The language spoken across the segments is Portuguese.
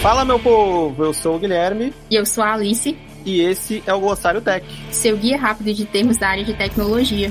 Fala, meu povo! Eu sou o Guilherme. E eu sou a Alice. E esse é o Glossário Tech seu guia rápido de termos da área de tecnologia.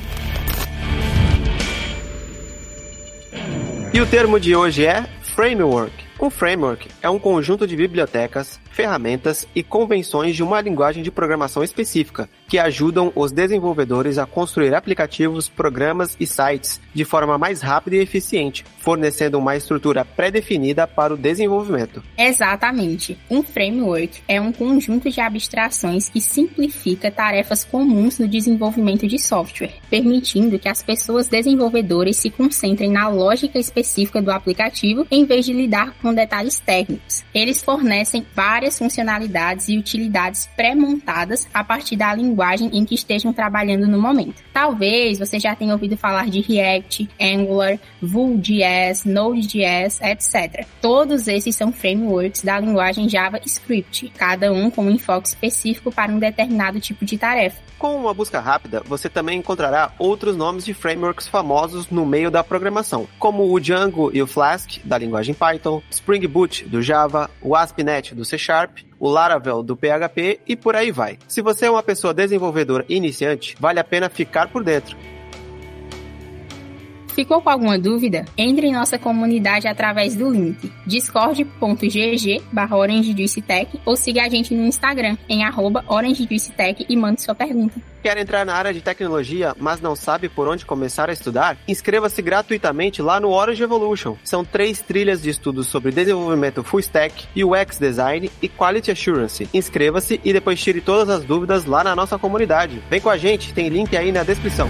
E o termo de hoje é framework. Um framework é um conjunto de bibliotecas, ferramentas e convenções de uma linguagem de programação específica, que ajudam os desenvolvedores a construir aplicativos, programas e sites de forma mais rápida e eficiente, fornecendo uma estrutura pré-definida para o desenvolvimento. Exatamente. Um framework é um conjunto de abstrações que simplifica tarefas comuns no desenvolvimento de software, permitindo que as pessoas desenvolvedoras se concentrem na lógica específica do aplicativo em vez de lidar com detalhes técnicos. Eles fornecem várias várias funcionalidades e utilidades pré-montadas a partir da linguagem em que estejam trabalhando no momento. Talvez você já tenha ouvido falar de React, Angular, Vue.js, Node.js, etc. Todos esses são frameworks da linguagem JavaScript, cada um com um enfoque específico para um determinado tipo de tarefa. Com uma busca rápida, você também encontrará outros nomes de frameworks famosos no meio da programação, como o Django e o Flask, da linguagem Python, Spring Boot, do Java, o ASP.NET, do C Sharp, o Laravel do PHP e por aí vai. Se você é uma pessoa desenvolvedora iniciante, vale a pena ficar por dentro. Ficou com alguma dúvida? Entre em nossa comunidade através do link discord.gg barra ou siga a gente no Instagram em arroba e mande sua pergunta. Quer entrar na área de tecnologia, mas não sabe por onde começar a estudar? Inscreva-se gratuitamente lá no Orange Evolution. São três trilhas de estudos sobre desenvolvimento full stack, UX design e quality assurance. Inscreva-se e depois tire todas as dúvidas lá na nossa comunidade. Vem com a gente, tem link aí na descrição.